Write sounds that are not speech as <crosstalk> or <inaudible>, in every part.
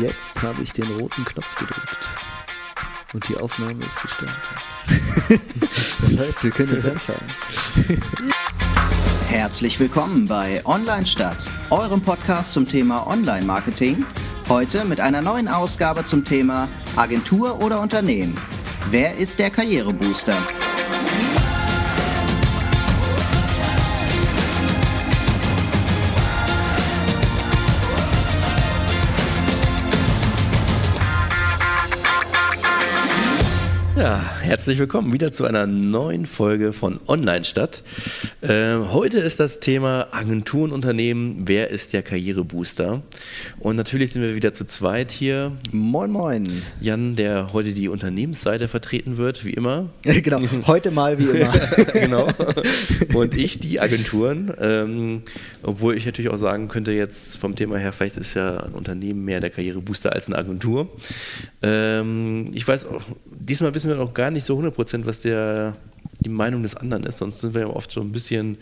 Jetzt habe ich den roten Knopf gedrückt. Und die Aufnahme ist gestartet. <laughs> das heißt, wir können jetzt anfangen. Herzlich willkommen bei Online Stadt, eurem Podcast zum Thema Online-Marketing. Heute mit einer neuen Ausgabe zum Thema Agentur oder Unternehmen. Wer ist der Karrierebooster? Ja, herzlich willkommen wieder zu einer neuen Folge von Online Stadt. Äh, heute ist das Thema Agenturenunternehmen. Wer ist der Karrierebooster? Und natürlich sind wir wieder zu zweit hier. Moin, moin. Jan, der heute die Unternehmensseite vertreten wird, wie immer. <laughs> genau, heute mal wie immer. <laughs> genau. Und ich die Agenturen. Ähm, obwohl ich natürlich auch sagen könnte, jetzt vom Thema her, vielleicht ist ja ein Unternehmen mehr der Karrierebooster als eine Agentur. Ähm, ich weiß auch, diesmal wissen wir noch gar nicht so 100% was der, die Meinung des anderen ist. Sonst sind wir ja oft so ein bisschen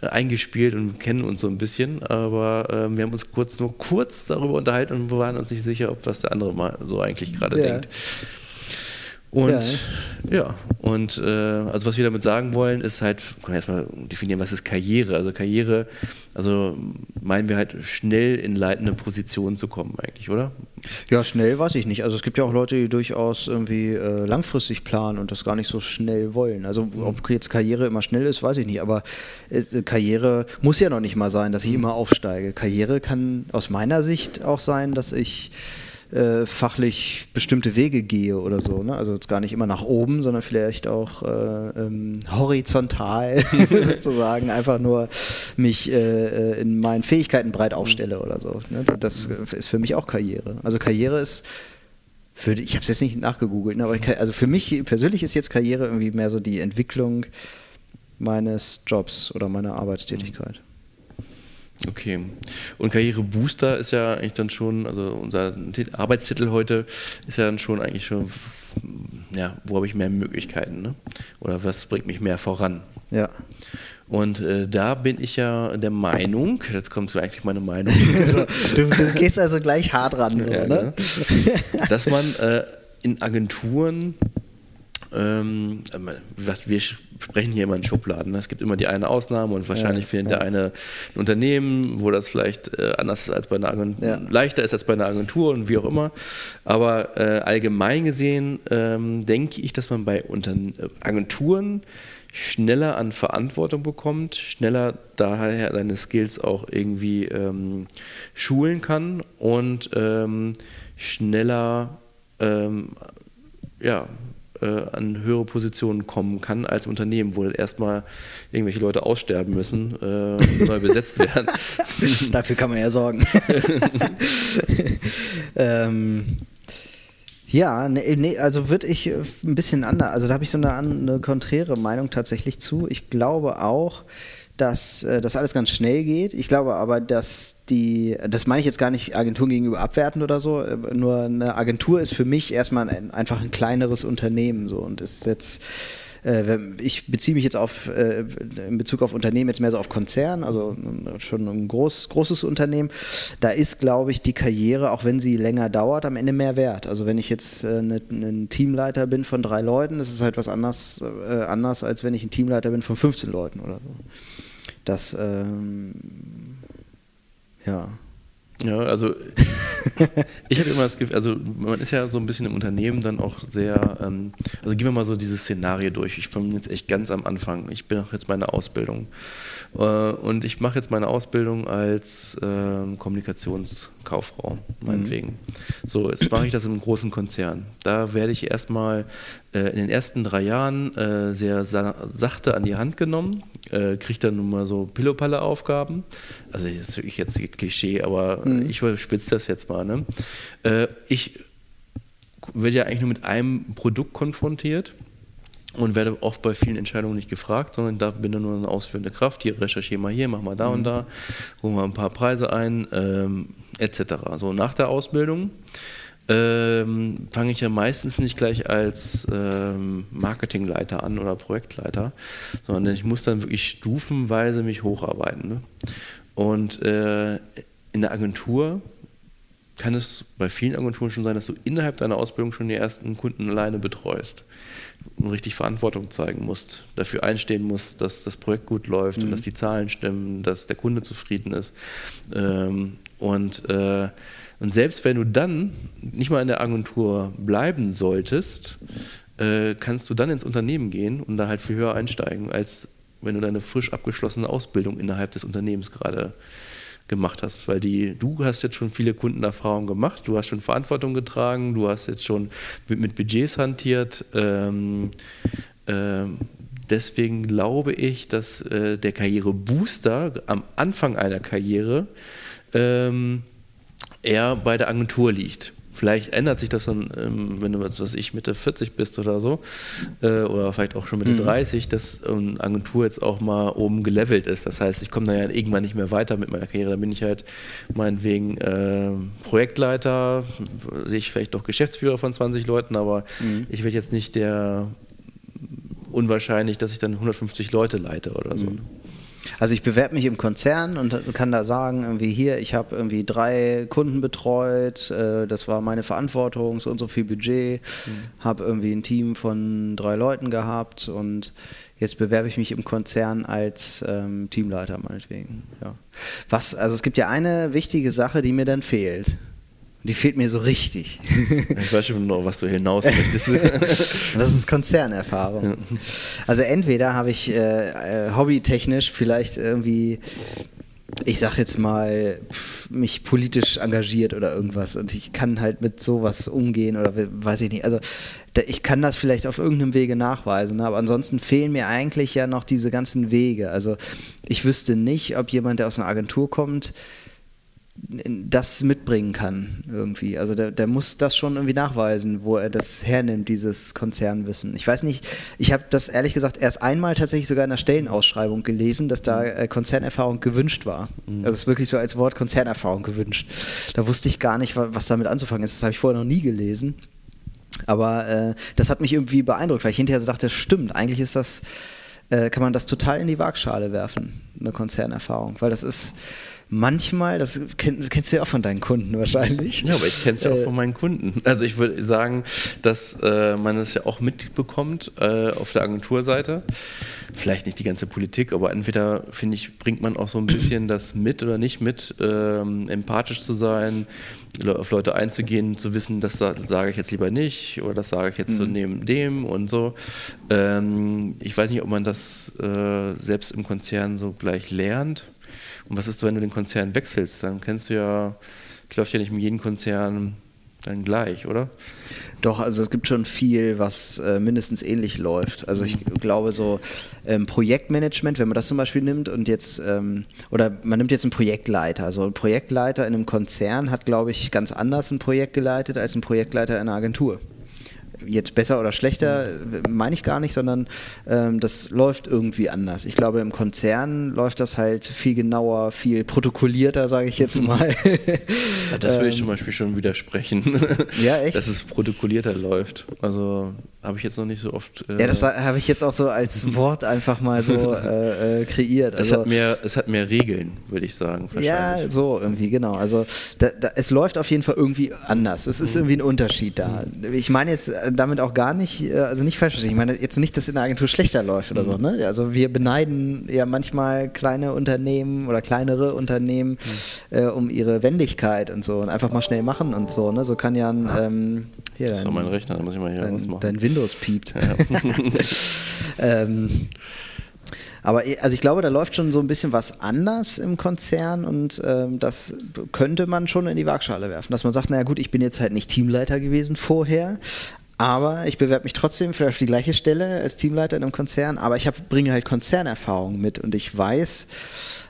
äh, eingespielt und kennen uns so ein bisschen. Aber äh, wir haben uns kurz nur kurz darüber unterhalten und wir waren uns nicht sicher, ob was der andere mal so eigentlich gerade ja. denkt. Und ja, ja und äh, also was wir damit sagen wollen, ist halt, können wir erstmal definieren, was ist Karriere? Also Karriere, also meinen wir halt schnell in leitende Positionen zu kommen eigentlich, oder? Ja, schnell weiß ich nicht. Also es gibt ja auch Leute, die durchaus irgendwie äh, langfristig planen und das gar nicht so schnell wollen. Also mhm. ob jetzt Karriere immer schnell ist, weiß ich nicht. Aber äh, Karriere muss ja noch nicht mal sein, dass ich mhm. immer aufsteige. Karriere kann aus meiner Sicht auch sein, dass ich äh, fachlich bestimmte Wege gehe oder so. Ne? Also jetzt gar nicht immer nach oben, sondern vielleicht auch äh, ähm, horizontal <laughs> sozusagen einfach nur mich äh, äh in meinen Fähigkeiten breit aufstelle oder so. Ne? Das ist für mich auch Karriere. Also Karriere ist für, ich habe es jetzt nicht nachgegoogelt, ne? aber ich, also für mich persönlich ist jetzt Karriere irgendwie mehr so die Entwicklung meines Jobs oder meiner Arbeitstätigkeit. Okay. Und Karrierebooster ist ja eigentlich dann schon, also unser Arbeitstitel heute ist ja dann schon eigentlich schon, ja, wo habe ich mehr Möglichkeiten, ne? Oder was bringt mich mehr voran? Ja. Und äh, da bin ich ja der Meinung, jetzt kommt so eigentlich meine Meinung. <laughs> so, du, du, gehst also gleich hart ran, so, ja, ne? Genau. Dass man äh, in Agenturen ähm, wir sprechen hier immer in Schubladen. Ne? Es gibt immer die eine Ausnahme und wahrscheinlich ja, findet ja. der eine ein Unternehmen, wo das vielleicht äh, anders ist als bei einer Agentur, ja. leichter ist als bei einer Agentur und wie auch immer. Aber äh, allgemein gesehen ähm, denke ich, dass man bei Unter Agenturen schneller an Verantwortung bekommt, schneller daher seine Skills auch irgendwie ähm, schulen kann und ähm, schneller ähm, ja, äh, an höhere Positionen kommen kann als Unternehmen, wo erstmal irgendwelche Leute aussterben müssen äh, und neu besetzt <laughs> werden. Dafür kann man ja sorgen. <laughs> ähm, ja, nee, nee, also würde ich äh, ein bisschen anders, also da habe ich so eine, eine konträre Meinung tatsächlich zu. Ich glaube auch, dass äh, das alles ganz schnell geht. Ich glaube aber, dass die, das meine ich jetzt gar nicht Agenturen gegenüber abwerten oder so, äh, nur eine Agentur ist für mich erstmal ein, einfach ein kleineres Unternehmen so und ist jetzt äh, ich beziehe mich jetzt auf, in Bezug auf Unternehmen jetzt mehr so auf Konzern, also schon ein groß, großes Unternehmen. Da ist, glaube ich, die Karriere, auch wenn sie länger dauert, am Ende mehr wert. Also wenn ich jetzt ne, ein Teamleiter bin von drei Leuten, das ist halt was anders, anders, als wenn ich ein Teamleiter bin von 15 Leuten oder so. Das, ähm, ja. Ja, also <laughs> ich habe immer das Gefühl, also man ist ja so ein bisschen im Unternehmen dann auch sehr, ähm, also gehen wir mal so dieses Szenario durch. Ich bin jetzt echt ganz am Anfang. Ich bin auch jetzt meine Ausbildung. Äh, und ich mache jetzt meine Ausbildung als äh, Kommunikationskauffrau, meinetwegen. Mhm. So, jetzt mache ich das in einem großen Konzern. Da werde ich erstmal äh, in den ersten drei Jahren äh, sehr sa sachte an die Hand genommen, äh, kriege dann nun mal so Pillopalle-Aufgaben. Also das ist wirklich jetzt Klischee, aber mhm. ich überspitze das jetzt mal. Ne? Äh, ich werde ja eigentlich nur mit einem Produkt konfrontiert und werde oft bei vielen Entscheidungen nicht gefragt, sondern da bin dann nur eine ausführende Kraft. Hier recherchiere mal hier, mach mal da mhm. und da, hol mal ein paar Preise ein, ähm, etc. So nach der Ausbildung ähm, fange ich ja meistens nicht gleich als ähm, Marketingleiter an oder Projektleiter, sondern ich muss dann wirklich stufenweise mich hocharbeiten. Ne? Und äh, in der Agentur kann es bei vielen Agenturen schon sein, dass du innerhalb deiner Ausbildung schon die ersten Kunden alleine betreust und richtig Verantwortung zeigen musst, dafür einstehen musst, dass das Projekt gut läuft mhm. und dass die Zahlen stimmen, dass der Kunde zufrieden ist. Ähm, und, äh, und selbst wenn du dann nicht mal in der Agentur bleiben solltest, äh, kannst du dann ins Unternehmen gehen und da halt viel höher einsteigen, als wenn du deine frisch abgeschlossene Ausbildung innerhalb des Unternehmens gerade gemacht hast, weil die, du hast jetzt schon viele Kundenerfahrungen gemacht, du hast schon Verantwortung getragen, du hast jetzt schon mit, mit Budgets hantiert. Ähm, ähm, deswegen glaube ich, dass äh, der Karrierebooster am Anfang einer Karriere ähm, eher bei der Agentur liegt. Vielleicht ändert sich das dann, ähm, wenn du, was weiß ich, Mitte 40 bist oder so, äh, oder vielleicht auch schon Mitte mhm. 30, dass eine Agentur jetzt auch mal oben gelevelt ist. Das heißt, ich komme da ja irgendwann nicht mehr weiter mit meiner Karriere. Da bin ich halt meinetwegen äh, Projektleiter, sehe ich vielleicht doch Geschäftsführer von 20 Leuten, aber mhm. ich werde jetzt nicht der unwahrscheinlich, dass ich dann 150 Leute leite oder so. Mhm. Also ich bewerbe mich im Konzern und kann da sagen, irgendwie hier, ich habe irgendwie drei Kunden betreut, äh, das war meine Verantwortung, so und so viel Budget, mhm. habe irgendwie ein Team von drei Leuten gehabt und jetzt bewerbe ich mich im Konzern als ähm, Teamleiter meinetwegen. Ja. Was, also es gibt ja eine wichtige Sache, die mir dann fehlt. Die fehlt mir so richtig. <laughs> Ich weiß schon noch, was du hinaus möchtest. <laughs> das ist Konzernerfahrung. Also entweder habe ich äh, äh, hobbytechnisch vielleicht irgendwie, ich sag jetzt mal, mich politisch engagiert oder irgendwas und ich kann halt mit sowas umgehen oder weiß ich nicht. Also ich kann das vielleicht auf irgendeinem Wege nachweisen, ne? aber ansonsten fehlen mir eigentlich ja noch diese ganzen Wege. Also ich wüsste nicht, ob jemand, der aus einer Agentur kommt, das mitbringen kann irgendwie. Also der, der muss das schon irgendwie nachweisen, wo er das hernimmt, dieses Konzernwissen. Ich weiß nicht, ich habe das ehrlich gesagt erst einmal tatsächlich sogar in der Stellenausschreibung gelesen, dass da äh, Konzernerfahrung gewünscht war. Mhm. Also es ist wirklich so als Wort Konzernerfahrung gewünscht. Da wusste ich gar nicht, was damit anzufangen ist. Das habe ich vorher noch nie gelesen. Aber äh, das hat mich irgendwie beeindruckt, weil ich hinterher so dachte, stimmt, eigentlich ist das, äh, kann man das total in die Waagschale werfen, eine Konzernerfahrung. Weil das ist manchmal, das kenn, kennst du ja auch von deinen Kunden wahrscheinlich. Ja, aber ich kenne es ja auch äh, von meinen Kunden. Also ich würde sagen, dass äh, man es ja auch mitbekommt äh, auf der Agenturseite. Vielleicht nicht die ganze Politik, aber entweder, finde ich, bringt man auch so ein bisschen das mit oder nicht mit, ähm, empathisch zu sein, auf Leute einzugehen, zu wissen, das sage ich jetzt lieber nicht oder das sage ich jetzt mhm. so neben dem und so. Ähm, ich weiß nicht, ob man das äh, selbst im Konzern so gleich lernt. Und was ist, wenn du den Konzern wechselst? Dann kennst du ja, läuft ja nicht mit jedem Konzern dann gleich, oder? Doch, also es gibt schon viel, was äh, mindestens ähnlich läuft. Also ich glaube so ähm, Projektmanagement, wenn man das zum Beispiel nimmt und jetzt, ähm, oder man nimmt jetzt einen Projektleiter. Also ein Projektleiter in einem Konzern hat, glaube ich, ganz anders ein Projekt geleitet als ein Projektleiter in einer Agentur jetzt besser oder schlechter, meine ich gar nicht, sondern ähm, das läuft irgendwie anders. Ich glaube, im Konzern läuft das halt viel genauer, viel protokollierter, sage ich jetzt <laughs> mal. Ja, das würde ich zum Beispiel schon widersprechen. <laughs> Ja, echt? Dass es protokollierter läuft. Also habe ich jetzt noch nicht so oft. Äh ja, das habe ich jetzt auch so als Wort einfach mal so <laughs> äh, äh, kreiert. Also, es, hat mehr, es hat mehr Regeln, würde ich sagen. Ja, so irgendwie, genau. Also da, da, es läuft auf jeden Fall irgendwie anders. Es ist mhm. irgendwie ein Unterschied da. Ich meine jetzt damit auch gar nicht, äh, also nicht falsch verstehen. Ich meine jetzt nicht, dass in der Agentur schlechter läuft oder mhm. so. Ne? Also wir beneiden ja manchmal kleine Unternehmen oder kleinere Unternehmen mhm. äh, um ihre Wendigkeit und so und einfach mal schnell machen und so. Ne? So kann ja ein ähm, hier, das ist doch mein Rechner, da muss ich mal hier dein, was machen. Dein Windows piept. Ja. <laughs> <laughs> ähm, aber also ich glaube, da läuft schon so ein bisschen was anders im Konzern und ähm, das könnte man schon in die Waagschale werfen. Dass man sagt, naja gut, ich bin jetzt halt nicht Teamleiter gewesen vorher, aber ich bewerbe mich trotzdem für die gleiche Stelle als Teamleiter in einem Konzern, aber ich hab, bringe halt Konzernerfahrung mit und ich weiß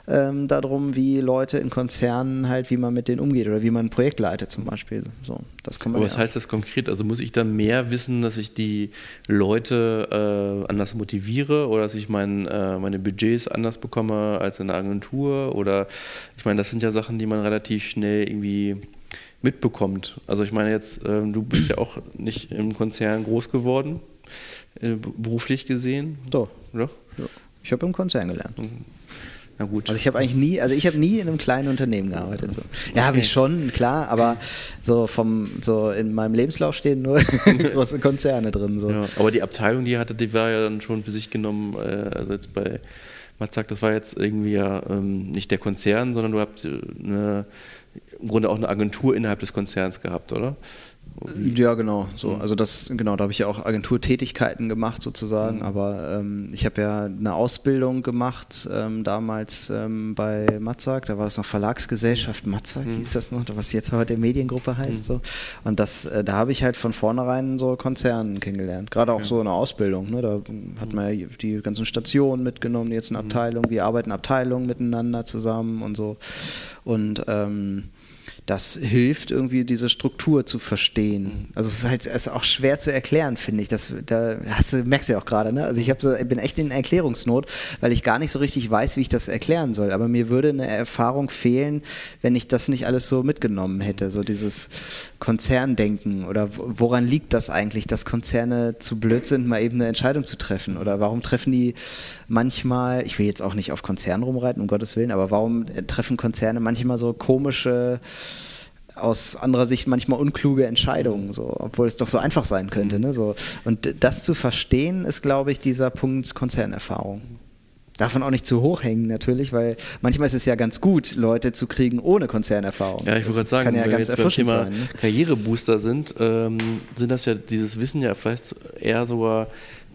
ähm, darum, wie Leute in Konzernen halt, wie man mit denen umgeht oder wie man ein Projekt leitet zum Beispiel. So, das kann man aber was heißt das konkret? Also muss ich dann mehr wissen, dass ich die Leute äh, anders motiviere oder dass ich mein, äh, meine Budgets anders bekomme als in der Agentur? Oder ich meine, das sind ja Sachen, die man relativ schnell irgendwie mitbekommt. Also ich meine jetzt, ähm, du bist ja auch nicht im Konzern groß geworden, äh, beruflich gesehen. Doch. Doch? Ja. Ich habe im Konzern gelernt. Mhm. Na gut. Also ich habe eigentlich nie, also ich habe nie in einem kleinen Unternehmen gearbeitet. So. Ja, habe ich schon, klar, aber so vom, so in meinem Lebenslauf stehen nur <laughs> große Konzerne drin. So. Ja, aber die Abteilung, die ihr hattet, die war ja dann schon für sich genommen, äh, also jetzt bei Matzak, das war jetzt irgendwie ja ähm, nicht der Konzern, sondern du habt äh, eine, im Grunde auch eine Agentur innerhalb des Konzerns gehabt, oder? Ja, genau. So, also das, genau, da habe ich ja auch Agenturtätigkeiten gemacht sozusagen. Mhm. Aber ähm, ich habe ja eine Ausbildung gemacht ähm, damals ähm, bei Matzak. Da war das noch Verlagsgesellschaft Matzak mhm. hieß das noch, was jetzt heute Mediengruppe heißt. Mhm. So. Und das, äh, da habe ich halt von vornherein so Konzernen kennengelernt. Gerade auch ja. so eine Ausbildung. Ne? Da hat man ja die ganzen Stationen mitgenommen, jetzt eine mhm. Abteilung. Wie arbeiten Abteilungen miteinander zusammen und so. Und ähm, das hilft irgendwie diese Struktur zu verstehen. Mhm. Also es ist halt ist auch schwer zu erklären, finde ich. Das, da hast du, merkst du ja auch gerade, ne? Also ich so, bin echt in Erklärungsnot, weil ich gar nicht so richtig weiß, wie ich das erklären soll. Aber mir würde eine Erfahrung fehlen, wenn ich das nicht alles so mitgenommen hätte. So dieses Konzerndenken oder woran liegt das eigentlich, dass Konzerne zu blöd sind, mal eben eine Entscheidung zu treffen? Oder warum treffen die manchmal, ich will jetzt auch nicht auf Konzern rumreiten, um Gottes Willen, aber warum treffen Konzerne manchmal so komische aus anderer Sicht manchmal unkluge Entscheidungen, so, obwohl es doch so einfach sein könnte. Ne, so. Und das zu verstehen, ist, glaube ich, dieser Punkt Konzernerfahrung. Darf man auch nicht zu hoch hängen, natürlich, weil manchmal ist es ja ganz gut, Leute zu kriegen ohne Konzernerfahrung. Ja, ich wollte gerade sagen, kann ja wenn ganz wir jetzt beim Thema sein, ne? Karrierebooster sind, ähm, sind das ja dieses Wissen ja vielleicht eher sogar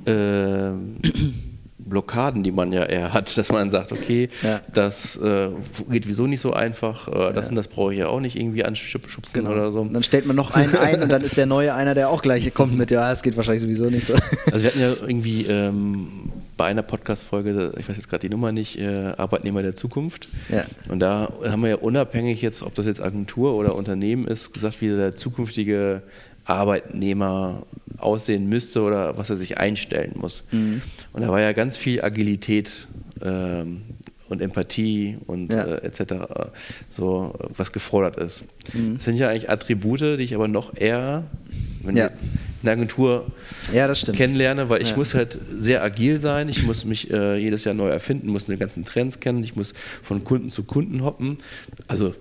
äh, <clears throat> Blockaden, die man ja eher hat, dass man sagt, okay, ja. das äh, geht wieso nicht so einfach, äh, das ja. und das brauche ich ja auch nicht irgendwie anschubsen genau. oder so. Und dann stellt man noch einen ein und dann ist der neue einer, der auch gleich kommt mit, ja, es geht wahrscheinlich sowieso nicht so. Also wir hatten ja irgendwie ähm, bei einer Podcast-Folge, ich weiß jetzt gerade die Nummer nicht, äh, Arbeitnehmer der Zukunft. Ja. Und da haben wir ja unabhängig jetzt, ob das jetzt Agentur oder Unternehmen ist, gesagt, wie der zukünftige Arbeitnehmer aussehen müsste oder was er sich einstellen muss. Mhm. Und da war ja ganz viel Agilität ähm, und Empathie und ja. äh, etc., so was gefordert ist. Mhm. Das sind ja eigentlich Attribute, die ich aber noch eher wenn ja. In der Agentur ja, kennenlerne, weil ich ja. muss halt sehr agil sein, ich muss mich äh, jedes Jahr neu erfinden, muss die ganzen Trends kennen, ich muss von Kunden zu Kunden hoppen. Also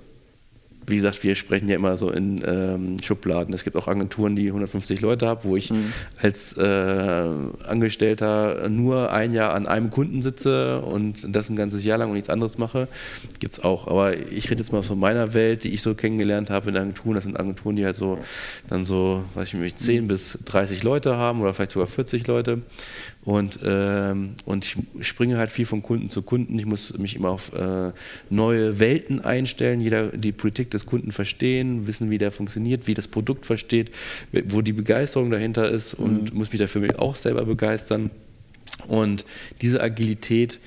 wie gesagt, wir sprechen ja immer so in ähm, Schubladen. Es gibt auch Agenturen, die 150 Leute haben, wo ich mhm. als äh, Angestellter nur ein Jahr an einem Kunden sitze und das ein ganzes Jahr lang und nichts anderes mache. Gibt es auch. Aber ich rede jetzt mal von meiner Welt, die ich so kennengelernt habe in Agenturen. Das sind Agenturen, die halt so dann so, weiß ich nicht, 10 bis 30 Leute haben oder vielleicht sogar 40 Leute. Und, ähm, und ich springe halt viel von Kunden zu Kunden. Ich muss mich immer auf äh, neue Welten einstellen, jeder die Politik des Kunden verstehen, wissen, wie der funktioniert, wie das Produkt versteht, wo die Begeisterung dahinter ist und mhm. muss mich dafür auch selber begeistern. Und diese Agilität,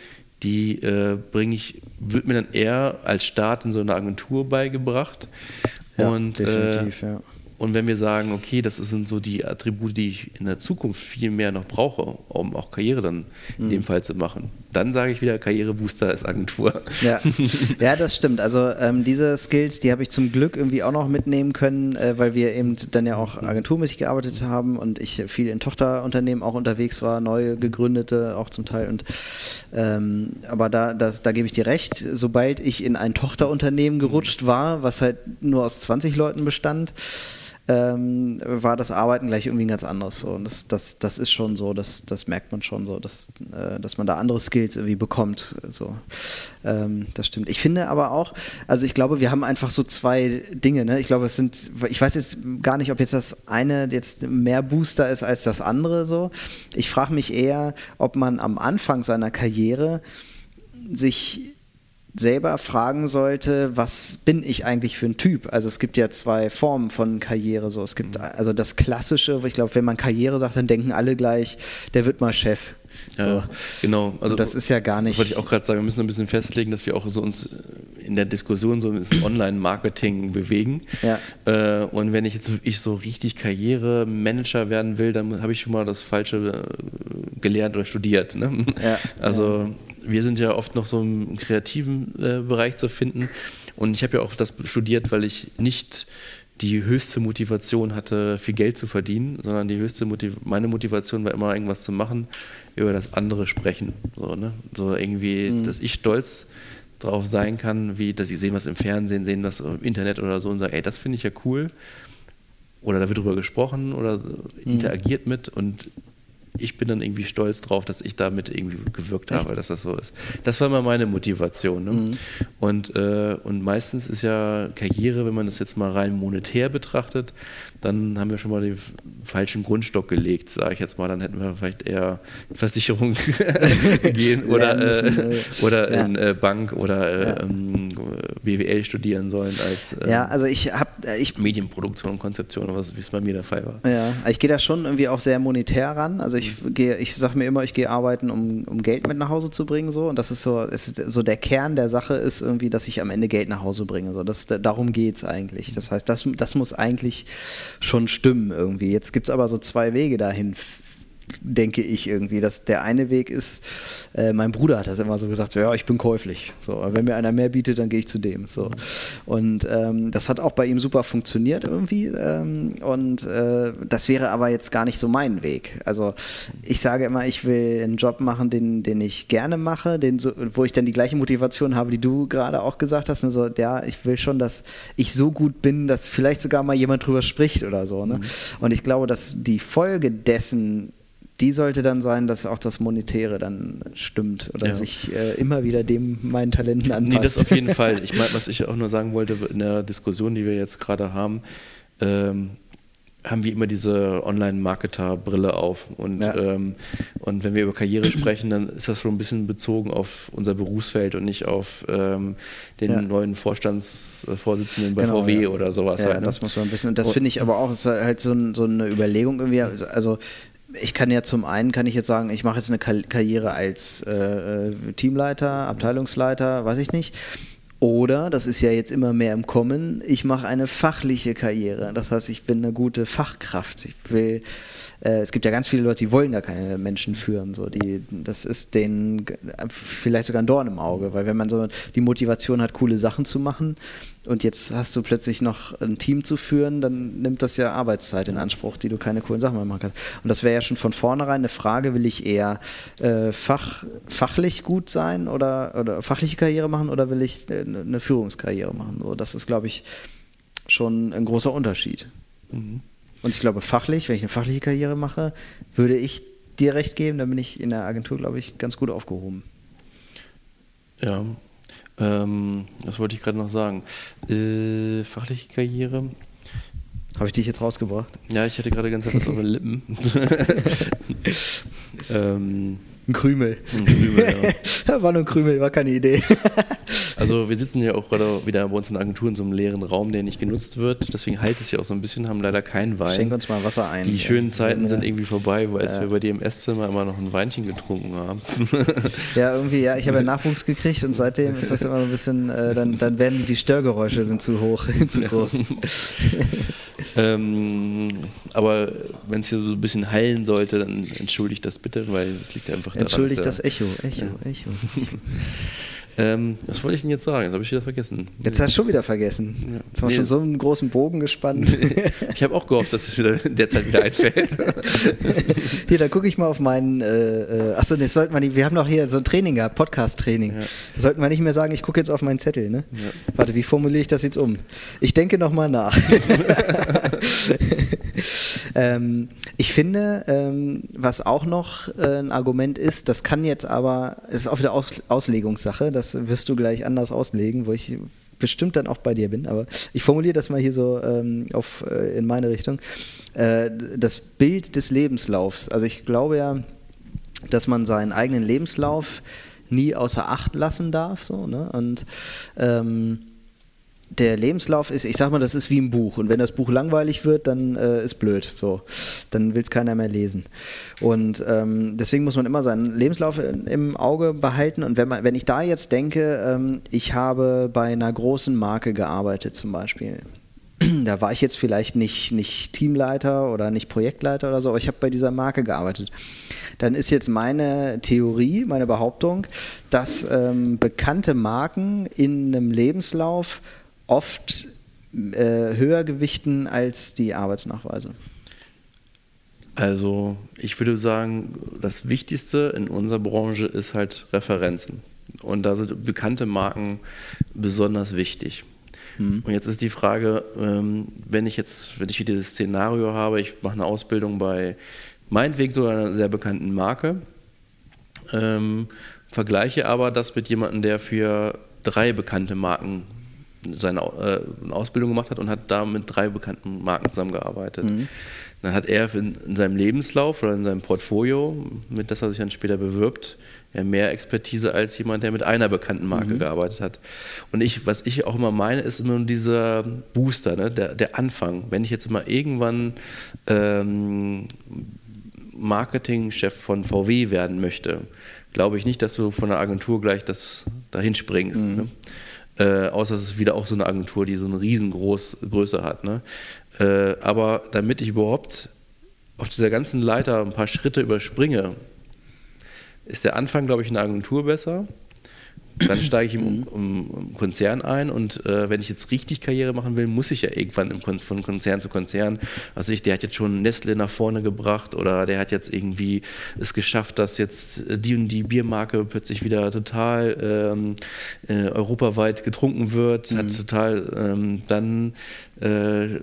die äh, bringe ich, wird mir dann eher als Start in so einer Agentur beigebracht. Ja, und, definitiv, äh, ja. Und wenn wir sagen, okay, das sind so die Attribute, die ich in der Zukunft viel mehr noch brauche, um auch Karriere dann in mhm. dem Fall zu machen, dann sage ich wieder, Karrierebooster ist Agentur. Ja, <laughs> ja das stimmt. Also ähm, diese Skills, die habe ich zum Glück irgendwie auch noch mitnehmen können, äh, weil wir eben dann ja auch agenturmäßig gearbeitet haben und ich viel in Tochterunternehmen auch unterwegs war, neu gegründete auch zum Teil. Und ähm, aber da, das, da gebe ich dir recht, sobald ich in ein Tochterunternehmen gerutscht war, was halt nur aus 20 Leuten bestand, ähm, war das Arbeiten gleich irgendwie ganz anderes. So. Und das, das, das ist schon so, das, das merkt man schon so, dass, äh, dass man da andere Skills irgendwie bekommt. So. Ähm, das stimmt. Ich finde aber auch, also ich glaube, wir haben einfach so zwei Dinge. Ne? Ich glaube, es sind, ich weiß jetzt gar nicht, ob jetzt das eine jetzt mehr Booster ist als das andere. So. Ich frage mich eher, ob man am Anfang seiner Karriere sich selber fragen sollte, was bin ich eigentlich für ein Typ? Also es gibt ja zwei Formen von Karriere. So. Es gibt mhm. also das Klassische, ich glaube, wenn man Karriere sagt, dann denken alle gleich, der wird mal Chef. So. Ja, genau. Also das ist ja gar nicht. Wollte ich auch gerade sagen, wir müssen ein bisschen festlegen, dass wir auch so uns in der Diskussion so ein Online-Marketing bewegen. Ja. Äh, und wenn ich jetzt ich so richtig Karrieremanager werden will, dann habe ich schon mal das Falsche äh, gelernt oder studiert. Ne? Ja. Also wir sind ja oft noch so im kreativen äh, Bereich zu finden. Und ich habe ja auch das studiert, weil ich nicht die höchste Motivation hatte, viel Geld zu verdienen, sondern die höchste Motiv meine Motivation war immer irgendwas zu machen, über das andere sprechen. So, ne? so irgendwie, mhm. dass ich stolz drauf sein kann, wie, dass sie sehen was im Fernsehen, sehen was im Internet oder so und sagen, ey, das finde ich ja cool. Oder da wird drüber gesprochen oder mhm. interagiert mit und ich bin dann irgendwie stolz drauf, dass ich damit irgendwie gewirkt habe, dass das so ist. Das war immer meine Motivation. Ne? Mhm. Und, äh, und meistens ist ja Karriere, wenn man das jetzt mal rein monetär betrachtet, dann haben wir schon mal den falschen Grundstock gelegt, sage ich jetzt mal. Dann hätten wir vielleicht eher in Versicherung <laughs> gehen <laughs> oder, äh, oder ja. in äh, Bank oder äh, ja. ähm, BWL studieren sollen als äh, ja, also ich habe äh, ich Medienproduktion und Konzeption, wie es bei mir der Fall war. Ja, ich gehe da schon irgendwie auch sehr monetär ran. Also ich gehe, ich sage mir immer, ich gehe arbeiten, um, um Geld mit nach Hause zu bringen, so und das ist so, ist so der Kern der Sache ist irgendwie, dass ich am Ende Geld nach Hause bringe. So, das, darum geht es eigentlich. Das heißt, das, das muss eigentlich schon stimmen irgendwie. Jetzt gibt es aber so zwei Wege dahin denke ich irgendwie. Dass der eine Weg ist, äh, mein Bruder hat das immer so gesagt, so, ja, ich bin käuflich. So, wenn mir einer mehr bietet, dann gehe ich zu dem. So. Und ähm, das hat auch bei ihm super funktioniert irgendwie. Ähm, und äh, das wäre aber jetzt gar nicht so mein Weg. Also ich sage immer, ich will einen Job machen, den, den ich gerne mache, den so, wo ich dann die gleiche Motivation habe, die du gerade auch gesagt hast. Also, ja, ich will schon, dass ich so gut bin, dass vielleicht sogar mal jemand drüber spricht oder so. Ne? Mhm. Und ich glaube, dass die Folge dessen die sollte dann sein, dass auch das Monetäre dann stimmt oder ja. sich äh, immer wieder dem meinen Talenten anpasst. Nee, das auf jeden Fall. <laughs> Ich meine, was ich auch nur sagen wollte in der Diskussion, die wir jetzt gerade haben, ähm, haben wir immer diese Online-Marketer-Brille auf. Und, ja. ähm, und wenn wir über Karriere sprechen, dann ist das schon ein bisschen bezogen auf unser Berufsfeld und nicht auf ähm, den ja. neuen Vorstandsvorsitzenden bei genau, VW ja. oder sowas. Ja, halt, ne? das muss man ein bisschen. Und das finde ich aber auch, ist halt so, ein, so eine Überlegung irgendwie. Also ich kann ja zum einen, kann ich jetzt sagen, ich mache jetzt eine Karriere als äh, äh, Teamleiter, Abteilungsleiter, weiß ich nicht. Oder, das ist ja jetzt immer mehr im Kommen, ich mache eine fachliche Karriere. Das heißt, ich bin eine gute Fachkraft. Ich will, äh, es gibt ja ganz viele Leute, die wollen gar keine Menschen führen. So. Die, das ist denen vielleicht sogar ein Dorn im Auge, weil wenn man so die Motivation hat, coole Sachen zu machen, und jetzt hast du plötzlich noch ein Team zu führen, dann nimmt das ja Arbeitszeit in Anspruch, die du keine coolen Sachen mehr machen kannst. Und das wäre ja schon von vornherein eine Frage, will ich eher äh, fach, fachlich gut sein oder, oder fachliche Karriere machen oder will ich äh, eine Führungskarriere machen? So, das ist, glaube ich, schon ein großer Unterschied. Mhm. Und ich glaube, fachlich, wenn ich eine fachliche Karriere mache, würde ich dir recht geben, dann bin ich in der Agentur, glaube ich, ganz gut aufgehoben. Ja, ähm, was wollte ich gerade noch sagen? Äh, fachliche Karriere. Habe ich dich jetzt rausgebracht? Ja, ich hatte gerade ganz was auf den Lippen. <laughs> ähm, ein Krümel. Ein Krümel, ja. <laughs> war nur ein Krümel, war keine Idee. <laughs> Also wir sitzen ja auch gerade wieder bei uns in der Agentur in so einem leeren Raum, der nicht genutzt wird. Deswegen halt es ja auch so ein bisschen, haben leider keinen Wein. Schenk uns mal Wasser ein. Die schönen Zeiten ja. sind irgendwie vorbei, weil ja. wir bei dir im Esszimmer immer noch ein Weinchen getrunken haben. <laughs> Ja, irgendwie, ja, ich habe ja Nachwuchs gekriegt und seitdem ist das immer so ein bisschen, äh, dann, dann werden die Störgeräusche sind zu hoch, <laughs> zu groß. <laughs> ähm, aber wenn es hier so ein bisschen heilen sollte, dann entschuldigt das bitte, weil es liegt einfach daran. Entschuldigt das Echo, Echo, ja. Echo. Ähm, was wollte ich denn jetzt sagen? Jetzt habe ich wieder vergessen. Jetzt hast du schon wieder vergessen. Ja. Jetzt haben wir nee. schon so einen großen Bogen gespannt. <laughs> ich habe auch gehofft, dass es wieder derzeit wieder einfällt. <laughs> hier, da gucke ich mal auf meinen. Äh, äh achso, das sollten wir nicht. Wir haben noch hier so ein Training gehabt, Podcast-Training. Ja. Da sollten wir nicht mehr sagen, ich gucke jetzt auf meinen Zettel. Ne? Ja. Warte, wie formuliere ich das jetzt um? Ich denke nochmal nach. <laughs> ähm, ich finde, ähm, was auch noch äh, ein Argument ist, das kann jetzt aber, das ist auch wieder Aus Auslegungssache, das wirst du gleich anders auslegen, wo ich bestimmt dann auch bei dir bin, aber ich formuliere das mal hier so ähm, auf, äh, in meine Richtung. Äh, das Bild des Lebenslaufs. Also ich glaube ja, dass man seinen eigenen Lebenslauf nie außer Acht lassen darf. So, ne? Und ähm, der Lebenslauf ist, ich sag mal, das ist wie ein Buch. Und wenn das Buch langweilig wird, dann äh, ist blöd. So, dann will es keiner mehr lesen. Und ähm, deswegen muss man immer seinen Lebenslauf im Auge behalten. Und wenn man, wenn ich da jetzt denke, ähm, ich habe bei einer großen Marke gearbeitet, zum Beispiel. <clears throat> Da war ich jetzt vielleicht nicht, nicht Teamleiter oder nicht Projektleiter oder so, aber ich habe bei dieser Marke gearbeitet. Dann ist jetzt meine Theorie, meine Behauptung, dass ähm, bekannte Marken in einem Lebenslauf oft äh, höher gewichten als die Arbeitsnachweise? Also ich würde sagen, das Wichtigste in unserer Branche ist halt Referenzen. Und da sind bekannte Marken besonders wichtig. Mhm. Und jetzt ist die Frage, ähm, wenn ich jetzt, wenn ich wieder dieses Szenario habe, ich mache eine Ausbildung bei meinetwegen sogar einer sehr bekannten Marke, ähm, vergleiche aber das mit jemandem, der für drei bekannte Marken seine äh, Ausbildung gemacht hat und hat da mit drei bekannten Marken zusammengearbeitet. Mhm. Dann hat er in, in, seinem Lebenslauf oder in seinem Portfolio, mit das er sich dann später bewirbt, ja mehr Expertise als jemand, der mit einer bekannten Marke mhm. gearbeitet hat. Und ich, was ich auch immer meine, ist nur dieser Booster, ne? der, der Anfang. Wenn ich jetzt mal irgendwann ähm, Marketingchef von VW werden möchte, glaube ich nicht, dass du von der Agentur gleich das dahin springst. Mhm. Ne? Äh, außer es ist wieder auch so eine Agentur, die so eine riesengroße Größe hat. Ne? Äh, aber damit ich überhaupt auf dieser ganzen Leiter ein paar Schritte überspringe, ist der Anfang, glaube ich, in der Agentur besser. Dann steige ich im um, um Konzern ein und äh, wenn ich jetzt richtig Karriere machen will, muss ich ja irgendwann im Kon von Konzern zu Konzern. Also ich, der hat jetzt schon Nestle nach vorne gebracht oder der hat jetzt irgendwie es geschafft, dass jetzt die und die Biermarke plötzlich wieder total ähm, äh, europaweit getrunken wird, mhm. hat total ähm, dann äh,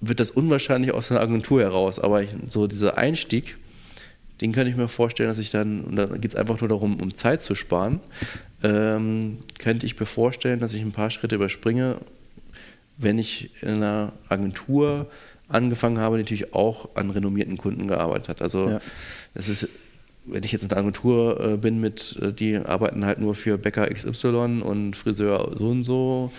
wird das unwahrscheinlich aus einer Agentur heraus. Aber ich, so dieser Einstieg, den könnte ich mir vorstellen, dass ich dann, und da geht es einfach nur darum, um Zeit zu sparen, ähm, könnte ich mir vorstellen, dass ich ein paar Schritte überspringe, wenn ich in einer Agentur angefangen habe, die natürlich auch an renommierten Kunden gearbeitet hat. Also ja. ist wenn ich jetzt in der Agentur äh, bin mit, äh, die arbeiten halt nur für Bäcker XY und Friseur so und so,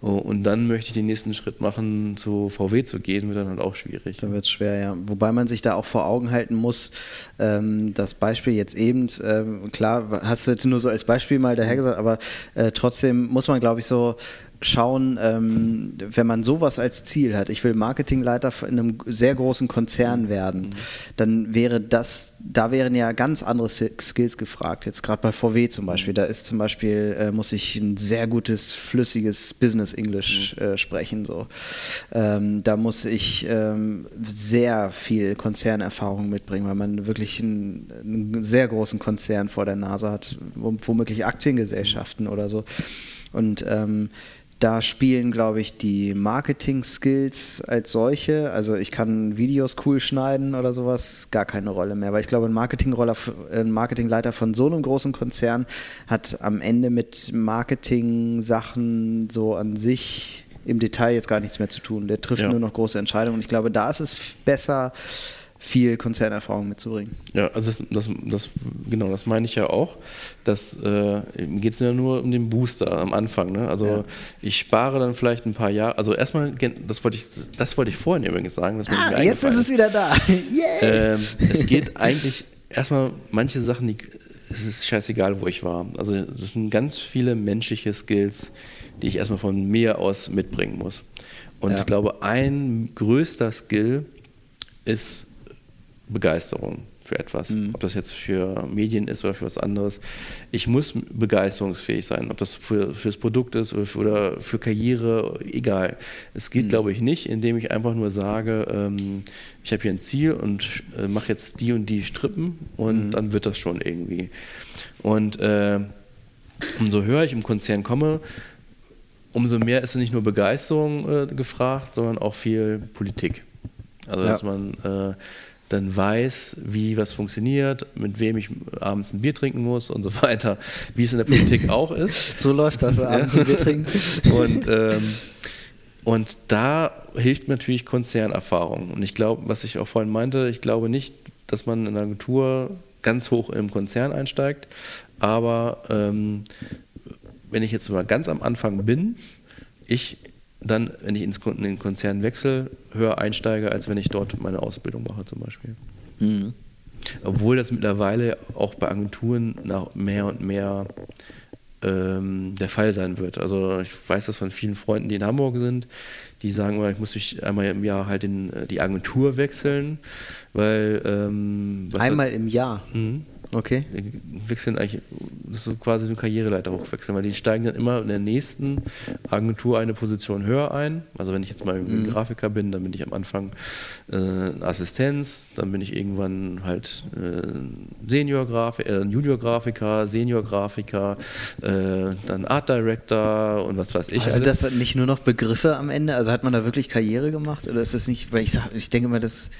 und dann möchte ich den nächsten Schritt machen, zu VW zu gehen, wird dann halt auch schwierig. Dann wird es schwer, ja. Wobei man sich da auch vor Augen halten muss, ähm, das Beispiel jetzt eben, ähm, klar, hast du jetzt nur so als Beispiel mal dahergesagt, aber äh, trotzdem muss man, glaube ich, so schauen, ähm, wenn man sowas als Ziel hat, ich will Marketingleiter in einem sehr großen Konzern werden, mhm. dann wäre das, da wären ja ganz andere Skills gefragt. Jetzt gerade bei VW zum Beispiel, da ist zum Beispiel, äh, muss ich ein sehr gutes, flüssiges Business English mhm. äh, sprechen. So. Ähm, da muss ich ähm, sehr viel Konzernerfahrung mitbringen, weil man wirklich einen, einen sehr großen Konzern vor der Nase hat, womöglich Aktiengesellschaften oder so. Und ähm, da spielen, glaube ich, die Marketing-Skills als solche, also ich kann Videos cool schneiden oder sowas, gar keine Rolle mehr. Weil ich glaube, ein, ein Marketingleiter von so einem großen Konzern hat am Ende mit Marketing-Sachen so an sich im Detail jetzt gar nichts mehr zu tun. Der trifft ja. nur noch große Entscheidungen. Und ich glaube, da ist es besser, viel Konzernerfahrung mitzubringen. Ja, also das, das, das, genau, das meine ich ja auch. Das äh, geht es ja nur um den Booster am Anfang. Ne? Also ja. ich spare dann vielleicht ein paar Jahre. Also erstmal, das wollte ich, das wollte ich vorhin übrigens sagen. ah, jetzt ist es wieder da. <laughs> ähm, es geht eigentlich erstmal manche Sachen, die, es ist scheißegal, wo ich war. Also das sind ganz viele menschliche Skills, die ich erstmal von mir aus mitbringen muss. Und ja. ich glaube, ein größter Skill ist Begeisterung für etwas. Mhm. Ob das jetzt für Medien ist oder für was anderes. Ich muss begeisterungsfähig sein, ob das für, das Produkt ist oder für, oder für Karriere, egal. Es geht, mhm. glaube ich, nicht, indem ich einfach nur sage, ähm, ich habe hier ein Ziel und äh, mache jetzt die und die Strippen und mhm. dann wird das schon irgendwie. Und äh, umso höher ich im Konzern komme, umso mehr ist nicht nur Begeisterung äh, gefragt, sondern auch viel Politik. Also, ja. dass man äh, dann weiß, wie was funktioniert, mit wem ich abends ein Bier trinken muss und so <laughs> weiter, wie es in der Politik <laughs> auch ist. So läuft das, abends ein Bier trinken. <laughs> Und, ähm, und da hilft natürlich Konzernerfahrung. Und ich glaube, was ich auch vorhin meinte, ich glaube nicht, dass man in einer Agentur ganz hoch im Konzern einsteigt, aber ähm, wenn ich jetzt mal ganz am Anfang bin, ich dann, wenn ich ins, in den Konzern wechsle, höher einsteige, als wenn ich dort meine Ausbildung mache zum Beispiel. Mhm. Obwohl das mittlerweile auch bei Agenturen nach mehr und mehr ähm, der Fall sein wird. Also ich weiß das von vielen Freunden, die in Hamburg sind, die sagen, ich muss mich einmal im Jahr halt in äh, die Agentur wechseln, weil ähm, einmal hat, im Jahr. Mh, Okay. Die wechseln eigentlich, das ist so quasi eine Karriereleiter hochwechseln, weil die steigen dann immer in der nächsten Agentur eine Position höher ein. Also wenn ich jetzt mal mhm. Grafiker bin, dann bin ich am Anfang äh, Assistenz, dann bin ich irgendwann halt äh, Senior-Grafiker, äh, Junior-Grafiker, Senior-Grafiker, äh, dann Art Director und was weiß ich. Also alles. das nicht nur noch Begriffe am Ende? Also hat man da wirklich Karriere gemacht oder ist das nicht, weil ich sag, ich denke mal, das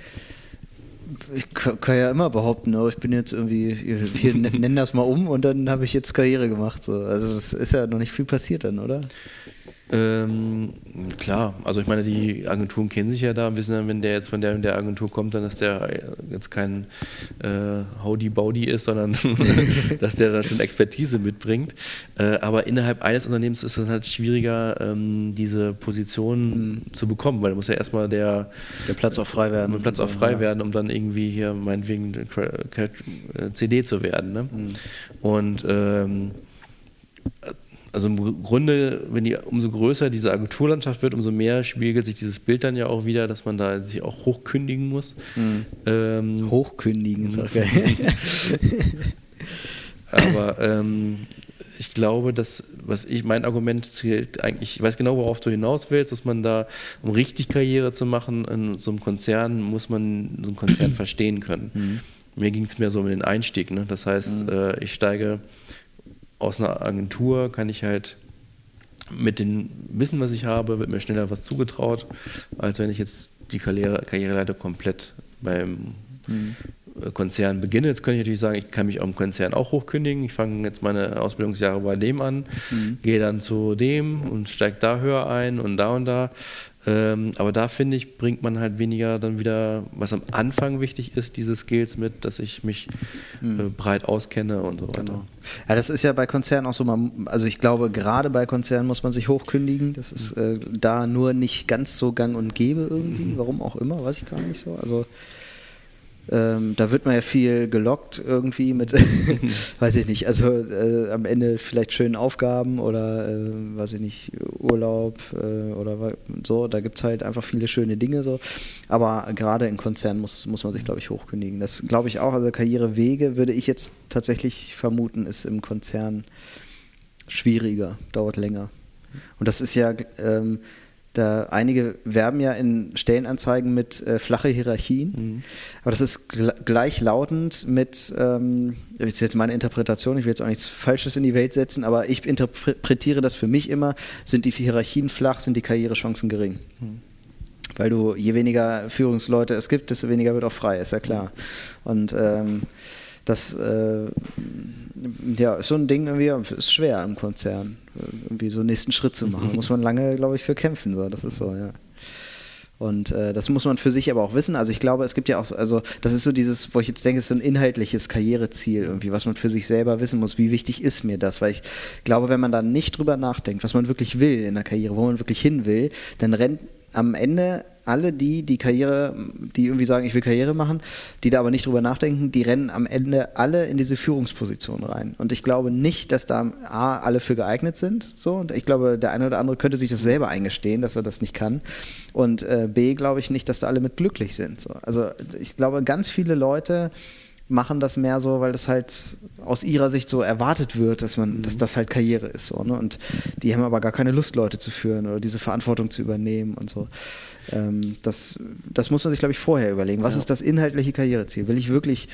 ich kann ja immer behaupten, oh, ich bin jetzt irgendwie, hier nennen das mal um und dann habe ich jetzt Karriere gemacht. So. Also es ist ja noch nicht viel passiert dann, oder? Ähm, klar, also ich meine, die Agenturen kennen sich ja da und wissen dann, wenn der jetzt von der, der Agentur kommt, dann, dass der jetzt kein äh, Howdy-Bowdy ist, sondern <laughs> dass der da schon Expertise mitbringt. Äh, aber innerhalb eines Unternehmens ist es halt schwieriger, ähm, diese Position mhm. zu bekommen, weil da muss ja erstmal der, der Platz auch frei werden. Der Platz auch frei ja. werden, um dann irgendwie hier meinetwegen CD zu werden. Ne? Mhm. Und ähm, also im Grunde, wenn die umso größer diese Agenturlandschaft wird, umso mehr spiegelt sich dieses Bild dann ja auch wieder, dass man da sich auch hochkündigen muss. Mhm. Ähm, hochkündigen ist auch geil. <laughs> Aber ähm, ich glaube, dass, was ich, mein Argument zählt eigentlich, ich weiß genau, worauf du hinaus willst, dass man da, um richtig Karriere zu machen in so einem Konzern, muss man so einen Konzern <clears throat> verstehen können. Mhm. Mir ging es mehr so um den Einstieg. Ne? Das heißt, mhm. äh, ich steige aus einer Agentur kann ich halt mit dem Wissen, was ich habe, wird mir schneller was zugetraut, als wenn ich jetzt die Karriere, Karriereleiter komplett beim mhm. Konzern beginne. Jetzt könnte ich natürlich sagen, ich kann mich am Konzern auch hochkündigen. Ich fange jetzt meine Ausbildungsjahre bei dem an, mhm. gehe dann zu dem und steige da höher ein und da und da. Ähm, aber da finde ich, bringt man halt weniger dann wieder, was am Anfang wichtig ist, diese Skills mit, dass ich mich mhm. äh, breit auskenne und so weiter. Genau. Ja, das ist ja bei Konzernen auch so, man, also ich glaube, gerade bei Konzernen muss man sich hochkündigen. Das ist äh, da nur nicht ganz so gang und gäbe irgendwie, mhm. warum auch immer, weiß ich gar nicht so. Also ähm, da wird man ja viel gelockt irgendwie mit, <laughs> weiß ich nicht, also äh, am Ende vielleicht schönen Aufgaben oder, äh, weiß ich nicht, Urlaub äh, oder so. Da gibt es halt einfach viele schöne Dinge so. Aber gerade in Konzernen muss, muss man sich, glaube ich, hochkündigen. Das glaube ich auch. Also Karrierewege würde ich jetzt tatsächlich vermuten, ist im Konzern schwieriger, dauert länger. Und das ist ja. Ähm, da einige werben ja in Stellenanzeigen mit äh, flache Hierarchien, mhm. aber das ist gl gleichlautend mit, ähm, das ist jetzt meine Interpretation, ich will jetzt auch nichts Falsches in die Welt setzen, aber ich interpretiere das für mich immer, sind die Hierarchien flach, sind die Karrierechancen gering. Mhm. Weil du, je weniger Führungsleute es gibt, desto weniger wird auch frei, ist ja klar. Und ähm, das äh, ja, ist so ein Ding irgendwie, ist schwer im Konzern, irgendwie so einen nächsten Schritt zu machen. Da <laughs> muss man lange, glaube ich, für kämpfen. So. Das ist so, ja. Und äh, das muss man für sich aber auch wissen. Also ich glaube, es gibt ja auch, also das ist so dieses, wo ich jetzt denke, ist so ein inhaltliches Karriereziel irgendwie, was man für sich selber wissen muss. Wie wichtig ist mir das? Weil ich glaube, wenn man da nicht drüber nachdenkt, was man wirklich will in der Karriere, wo man wirklich hin will, dann rennt am Ende alle die, die Karriere, die irgendwie sagen, ich will Karriere machen, die da aber nicht drüber nachdenken, die rennen am Ende alle in diese Führungsposition rein. Und ich glaube nicht, dass da A, alle für geeignet sind. So. Und ich glaube, der eine oder andere könnte sich das selber eingestehen, dass er das nicht kann. Und äh, B, glaube ich nicht, dass da alle mit glücklich sind. So. Also ich glaube, ganz viele Leute machen das mehr so, weil das halt aus ihrer Sicht so erwartet wird, dass man, mhm. dass das halt Karriere ist. So, ne? Und die haben aber gar keine Lust, Leute zu führen oder diese Verantwortung zu übernehmen und so. Ähm, das, das muss man sich, glaube ich, vorher überlegen. Was ja. ist das inhaltliche Karriereziel? Will ich wirklich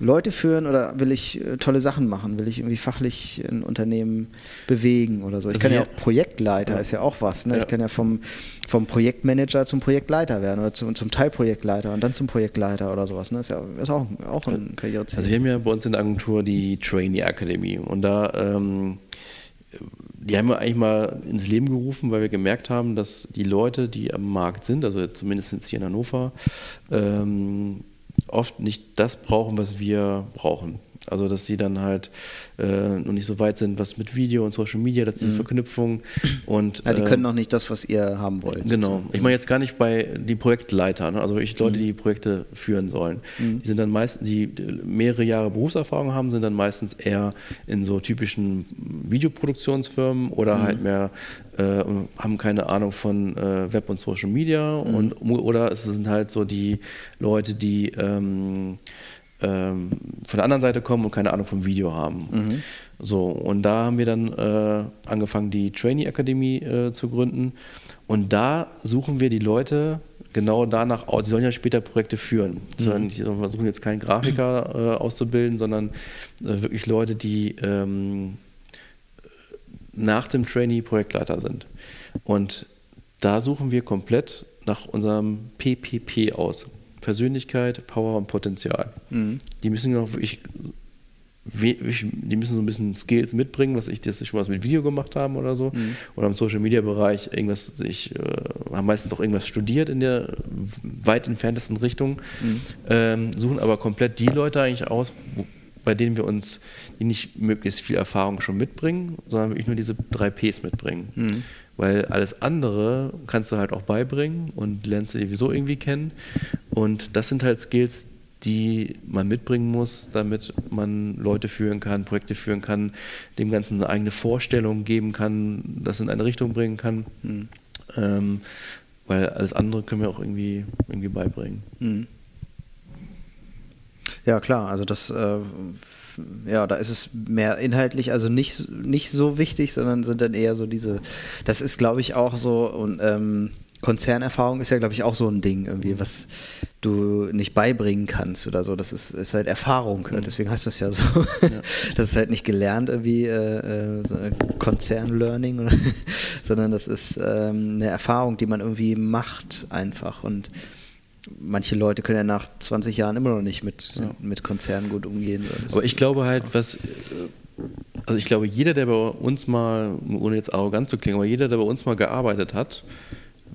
Leute führen oder will ich äh, tolle Sachen machen? Will ich irgendwie fachlich ein Unternehmen bewegen oder so? Ich kann ja auch Projektleiter, ja. ist ja auch was. Ne? Ja. Ich kann ja vom, vom Projektmanager zum Projektleiter werden oder zum, zum Teilprojektleiter und dann zum Projektleiter oder sowas. Ne? Ist ja ist auch, auch ein Karriereziel. Also wir haben ja bei uns in der Agentur die Trainee Academy und da ähm, die haben wir eigentlich mal ins Leben gerufen, weil wir gemerkt haben, dass die Leute, die am Markt sind, also zumindest jetzt hier in Hannover, ähm, oft nicht das brauchen, was wir brauchen. Also dass sie dann halt äh, noch nicht so weit sind, was mit Video und Social Media, das ist diese mhm. Verknüpfung. Und, ja, die äh, können noch nicht das, was ihr haben wollt. Genau. Sozusagen. Ich meine jetzt gar nicht bei die Projektleiter, ne? also ich Leute, mhm. die Projekte führen sollen. Mhm. Die sind dann meistens, die mehrere Jahre Berufserfahrung haben, sind dann meistens eher in so typischen Videoproduktionsfirmen oder mhm. halt mehr äh, haben keine Ahnung von äh, Web und Social Media mhm. und oder es sind halt so die Leute, die ähm, ähm, von der anderen Seite kommen und keine Ahnung vom Video haben. Mhm. So, und da haben wir dann äh, angefangen, die Trainee Akademie äh, zu gründen. Und da suchen wir die Leute genau danach aus. Sie sollen ja später Projekte führen. Sie sollen, die versuchen jetzt keinen Grafiker äh, auszubilden, sondern äh, wirklich Leute, die ähm, nach dem Trainee Projektleiter sind. Und da suchen wir komplett nach unserem PPP aus. Persönlichkeit, Power und Potenzial. Die müssen noch wirklich die müssen so ein bisschen Skills mitbringen, was ich, sie schon was mit Video gemacht haben oder so. Oder im Social Media Bereich irgendwas, ich äh, haben meistens auch irgendwas studiert in der weit entferntesten Richtung, ähm, suchen aber komplett die Leute eigentlich aus, wo, bei denen wir uns, die nicht möglichst viel Erfahrung schon mitbringen, sondern wirklich nur diese drei Ps mitbringen. Weil alles andere kannst du halt auch beibringen und lernst du sowieso irgendwie kennen. Und das sind halt Skills, die man mitbringen muss, damit man Leute führen kann, Projekte führen kann, dem Ganzen eine eigene Vorstellung geben kann, das in eine Richtung bringen kann. Ähm, weil alles andere können wir auch irgendwie, irgendwie beibringen. Mhm. Ja, klar, also das, äh, ja, da ist es mehr inhaltlich, also nicht, nicht so wichtig, sondern sind dann eher so diese, das ist glaube ich auch so, und ähm, Konzernerfahrung ist ja glaube ich auch so ein Ding irgendwie, was du nicht beibringen kannst oder so, das ist, ist halt Erfahrung, deswegen heißt das ja so, <laughs> das ist halt nicht gelernt irgendwie, äh, äh, so Konzern-Learning, <laughs> sondern das ist ähm, eine Erfahrung, die man irgendwie macht einfach. Und manche Leute können ja nach 20 Jahren immer noch nicht mit, mit Konzernen gut umgehen. Aber ich glaube halt, was, also ich glaube, jeder, der bei uns mal, ohne jetzt arrogant zu klingen, aber jeder, der bei uns mal gearbeitet hat,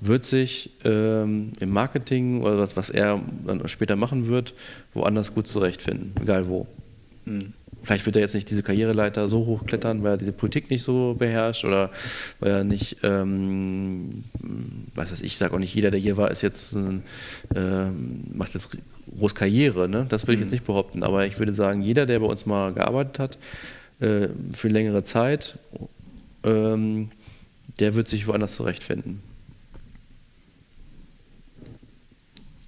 wird sich ähm, im Marketing oder was, was er dann später machen wird, woanders gut zurechtfinden, egal wo. Vielleicht wird er jetzt nicht diese Karriereleiter so hochklettern, weil er diese Politik nicht so beherrscht oder weil er nicht, ähm, was weiß ich, sage auch nicht, jeder, der hier war, ist jetzt ein, ähm, macht jetzt groß Karriere. Ne? Das würde ich jetzt nicht behaupten, aber ich würde sagen, jeder, der bei uns mal gearbeitet hat, äh, für längere Zeit, ähm, der wird sich woanders zurechtfinden.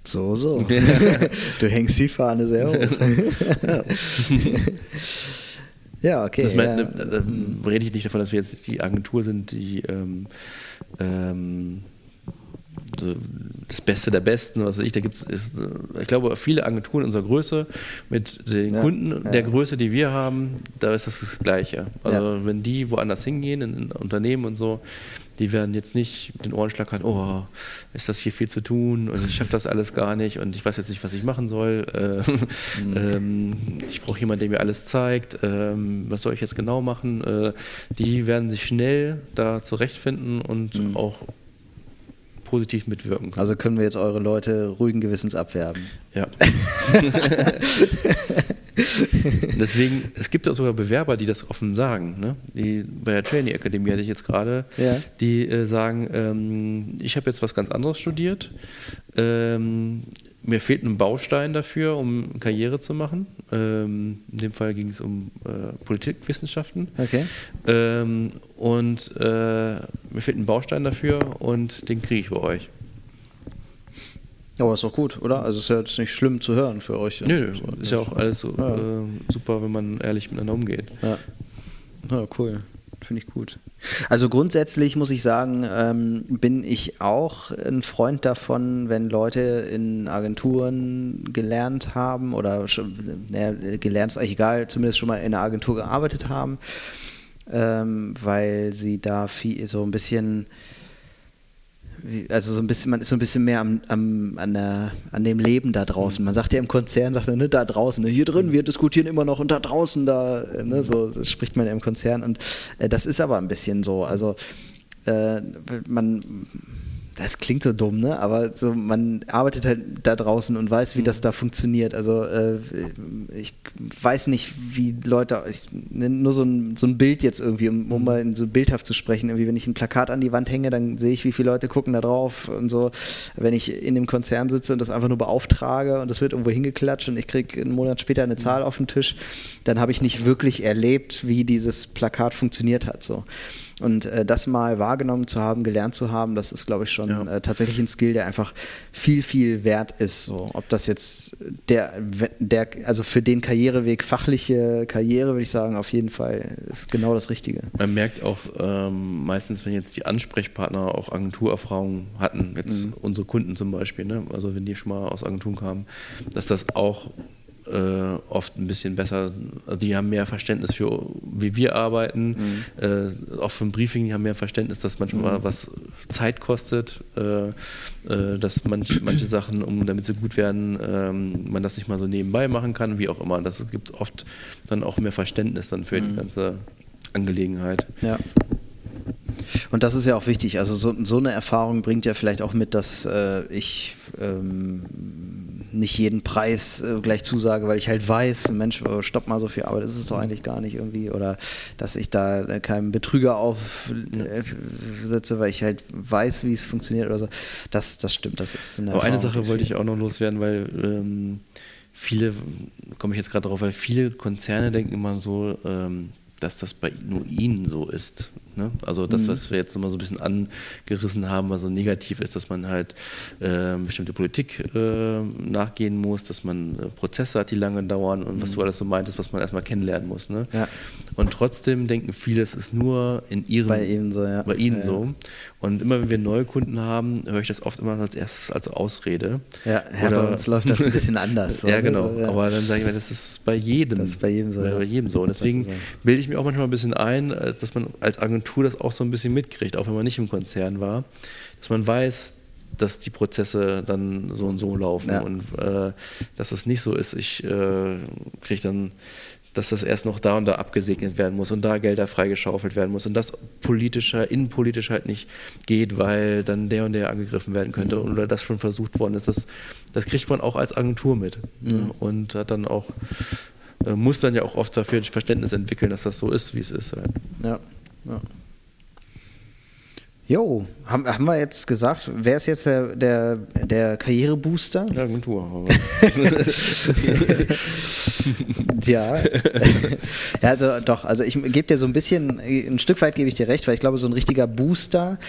So, so. <laughs> du hängst die Fahne sehr hoch. ja, okay. Das mein, ja. da, da rede ich nicht davon, dass wir jetzt die Agentur sind, die ähm, ähm, das Beste der Besten, was weiß ich, da gibt es, ich glaube, viele Agenturen unserer Größe mit den Ja, Kunden ja. der Größe, die wir haben, da ist das das Gleiche. Also Ja. wenn die woanders hingehen, in, in Unternehmen und so, die werden jetzt nicht mit den Ohren schlackern, oh, ist das hier viel zu tun und ich schaffe das alles gar nicht und ich weiß jetzt nicht, was ich machen soll. Äh, Mhm. ähm, ich brauche jemanden, der mir alles zeigt. Ähm, was soll ich jetzt genau machen? Äh, die werden sich schnell da zurechtfinden und Mhm. auch positiv mitwirken können. Also können wir jetzt eure Leute ruhigen Gewissens abwerben. Ja. <laughs> <laughs> Deswegen, es gibt auch sogar Bewerber, die das offen sagen. Ne? Die, bei der Trainee Akademie hatte ich jetzt gerade, Ja. die äh, sagen, ähm, ich habe jetzt was ganz anderes studiert. Ähm, mir fehlt ein Baustein dafür, um Karriere zu machen. Ähm, in dem Fall ging es um äh, Politikwissenschaften. Okay. Ähm, und äh, mir fehlt ein Baustein dafür und den kriege ich bei euch. Aber ist doch gut, oder? Also ist ja jetzt nicht schlimm zu hören für euch. Nö, nö, ist ja auch alles so, Ja. äh, super, wenn man ehrlich miteinander umgeht. Ja, ja cool. Finde ich gut. Also grundsätzlich muss ich sagen, ähm, bin ich auch ein Freund davon, wenn Leute in Agenturen gelernt haben oder schon, naja, gelernt ist eigentlich egal, zumindest schon mal in einer Agentur gearbeitet haben, ähm, weil sie da viel, so ein bisschen also so ein bisschen, man ist so ein bisschen mehr am, am, an, der, an dem Leben da draußen. Man sagt ja im Konzern, sagt er, ne, da draußen, ne, hier drin, wir diskutieren immer noch und da draußen, da, äh, ne, so das spricht man ja im Konzern. Und äh, das ist aber ein bisschen so. Also äh, man, das klingt so dumm, ne? Aber so, man arbeitet halt da draußen und weiß, wie das da funktioniert. Also äh, ich weiß nicht, wie Leute, ich nenne nur so ein, so ein Bild jetzt irgendwie, um, um mal in so bildhaft zu sprechen. Irgendwie, wenn ich ein Plakat an die Wand hänge, dann sehe ich, wie viele Leute gucken da drauf und so. Wenn ich in dem Konzern sitze und das einfach nur beauftrage und das wird irgendwo hingeklatscht und ich kriege einen Monat später eine Zahl auf den Tisch, dann habe ich nicht wirklich erlebt, wie dieses Plakat funktioniert hat. So. Und äh, das mal wahrgenommen zu haben, gelernt zu haben, das ist, glaube ich, schon Ja. äh, tatsächlich ein Skill, der einfach viel, viel wert ist. So, ob das jetzt der, der, also für den Karriereweg, fachliche Karriere, würde ich sagen, auf jeden Fall ist genau das Richtige. Man merkt auch ähm, meistens, wenn jetzt die Ansprechpartner auch Agenturerfahrungen hatten, jetzt Mhm. unsere Kunden zum Beispiel, ne? also wenn die schon mal aus Agenturen kamen, dass das auch äh, oft ein bisschen besser, also die haben mehr Verständnis für, wie wir arbeiten, Mhm. äh, auch für ein Briefing, die haben mehr Verständnis, dass manchmal was Zeit kostet, äh, äh, dass manch, manche Sachen, um damit sie gut werden, ähm, man das nicht mal so nebenbei machen kann, wie auch immer. Das gibt oft dann auch mehr Verständnis dann für Mhm. die ganze Angelegenheit. Ja. Und das ist ja auch wichtig. Also so, so eine Erfahrung bringt ja vielleicht auch mit, dass äh, ich ähm, nicht jeden Preis äh, gleich zusage, weil ich halt weiß, Mensch, äh, stopp mal so viel Arbeit, ist es doch eigentlich gar nicht irgendwie. Oder dass ich da äh, keinem Betrüger aufsetze, weil ich halt weiß, wie es funktioniert oder so. Das, das stimmt, das ist eine Aber eine Sache wollte ich auch noch loswerden, weil ähm, viele, komme ich jetzt gerade drauf, weil viele Konzerne denken immer so, ähm, dass das bei nur ihnen so ist. Ne? Also das, was wir jetzt nochmal so ein bisschen angerissen haben, was so negativ ist, dass man halt äh, bestimmte Politik äh, nachgehen muss, dass man äh, Prozesse hat, die lange dauern und was du alles so meintest, was man erstmal kennenlernen muss. Ne? Ja. Und trotzdem denken viele, es ist nur in ihrem Bei ihnen so, ja. bei ihnen Ja, so. Und immer wenn wir neue Kunden haben, höre ich das oft immer als erstes als Ausrede. Ja, ja bei uns läuft das ein bisschen anders. <laughs> so, ja, genau. So. Aber dann sage ich mir, das ist bei jedem. Das ist bei jedem so, Bei, jedem so. Und deswegen bilde ich mir auch manchmal ein bisschen ein, äh, dass man als Agentur das auch so ein bisschen mitkriegt, auch wenn man nicht im Konzern war, dass man weiß, dass die Prozesse dann so und so laufen Ja. und äh, dass es nicht so ist. Ich äh, kriege dann dass das erst noch da und da abgesegnet werden muss und da Gelder freigeschaufelt werden muss und das politischer, innenpolitisch halt nicht geht, weil dann der und der angegriffen werden könnte oder das schon versucht worden ist. Das, das kriegt man auch als Agentur mit ne? und hat dann auch, äh, muss dann ja auch oft dafür ein Verständnis entwickeln, dass das so ist, wie es ist. Halt. Ja, ja. Jo, haben, haben wir jetzt gesagt, wer ist jetzt der, der, der Karrierebooster? Ja, Agentur. <laughs> Ja. ja, also doch, also ich gebe dir so ein bisschen, ein Stück weit gebe ich dir recht, weil ich glaube, so ein richtiger Booster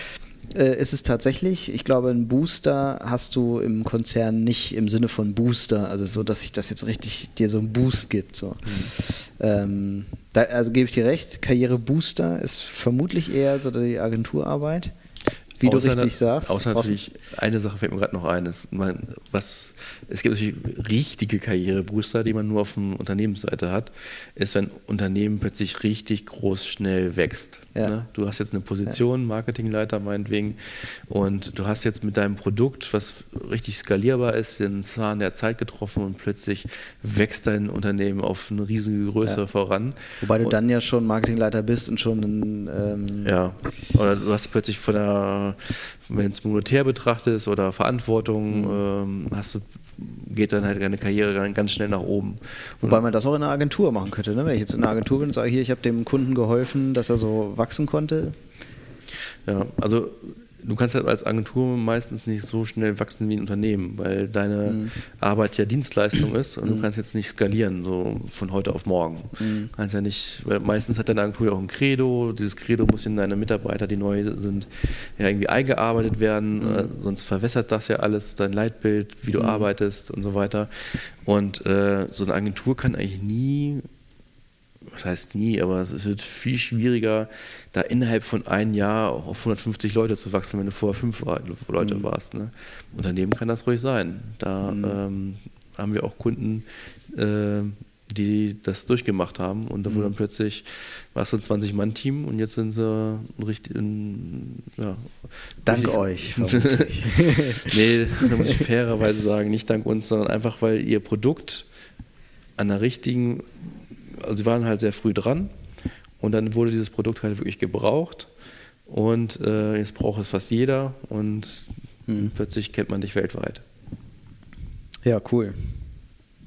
äh, ist es tatsächlich. Ich glaube, ein Booster hast du im Konzern nicht im Sinne von Booster, also so, dass sich das jetzt richtig dir so einen Boost gibt. So. Ähm, da, also gebe ich dir recht, Karrierebooster ist vermutlich eher so die Agenturarbeit. Wie du Außer richtig na- sagst. Außer natürlich, eine Sache fällt mir gerade noch ein. Ist, man, was, es gibt natürlich richtige Karrierebooster, die man nur auf der Unternehmensseite hat, ist, wenn ein Unternehmen plötzlich richtig groß schnell wächst. Ja. Ne? Du hast jetzt eine Position, Marketingleiter meinetwegen, und du hast jetzt mit deinem Produkt, was richtig skalierbar ist, den Zahn der Zeit getroffen und plötzlich wächst dein Unternehmen auf eine riesige Größe Ja. voran. Wobei du Und- dann ja schon Marketingleiter bist und schon ein ähm, ja, oder du hast plötzlich von der, wenn es monetär betrachtest oder Verantwortung, ähm, hast du, geht dann halt deine Karriere ganz schnell nach oben. Wobei man das auch in einer Agentur machen könnte. Ne? Wenn ich jetzt in einer Agentur bin und sage, hier, ich habe dem Kunden geholfen, dass er so wachsen konnte. Ja, also du kannst halt als Agentur meistens nicht so schnell wachsen wie ein Unternehmen, weil deine Mhm. Arbeit ja Dienstleistung ist und du kannst jetzt nicht skalieren, so von heute auf morgen. Mhm. Kannst ja nicht, weil meistens hat deine Agentur ja auch ein Credo, dieses Credo muss in deine Mitarbeiter, die neu sind, ja irgendwie eingearbeitet werden, Mhm. äh, sonst verwässert das ja alles, dein Leitbild, wie du arbeitest und so weiter. Und äh, so eine Agentur kann eigentlich nie was heißt nie, aber es wird viel schwieriger, da innerhalb von einem Jahr auf 150 Leute zu wachsen, wenn du vorher fünf Leute warst. Ne? Unternehmen kann das ruhig sein. Da ähm, haben wir auch Kunden, äh, die das durchgemacht haben und da wurde dann plötzlich, warst du ein 20-Mann-Team und jetzt sind sie ein richtig, ein, ja, Dank richtig- euch. <laughs> nee, da muss ich fairerweise sagen, nicht dank uns, sondern einfach, weil ihr Produkt an der richtigen, also sie waren halt sehr früh dran und dann wurde dieses Produkt halt wirklich gebraucht und äh, jetzt braucht es fast jeder und Hm. plötzlich kennt man dich weltweit. ja, cool.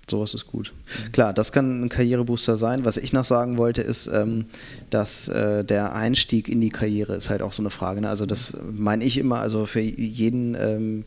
Sowas ist gut. Klar, das kann ein Karrierebooster sein. Was ich noch sagen wollte, ist, ähm, dass äh, der Einstieg in die Karriere ist halt auch so eine Frage. Ne? Also das meine ich immer, also für jeden ähm,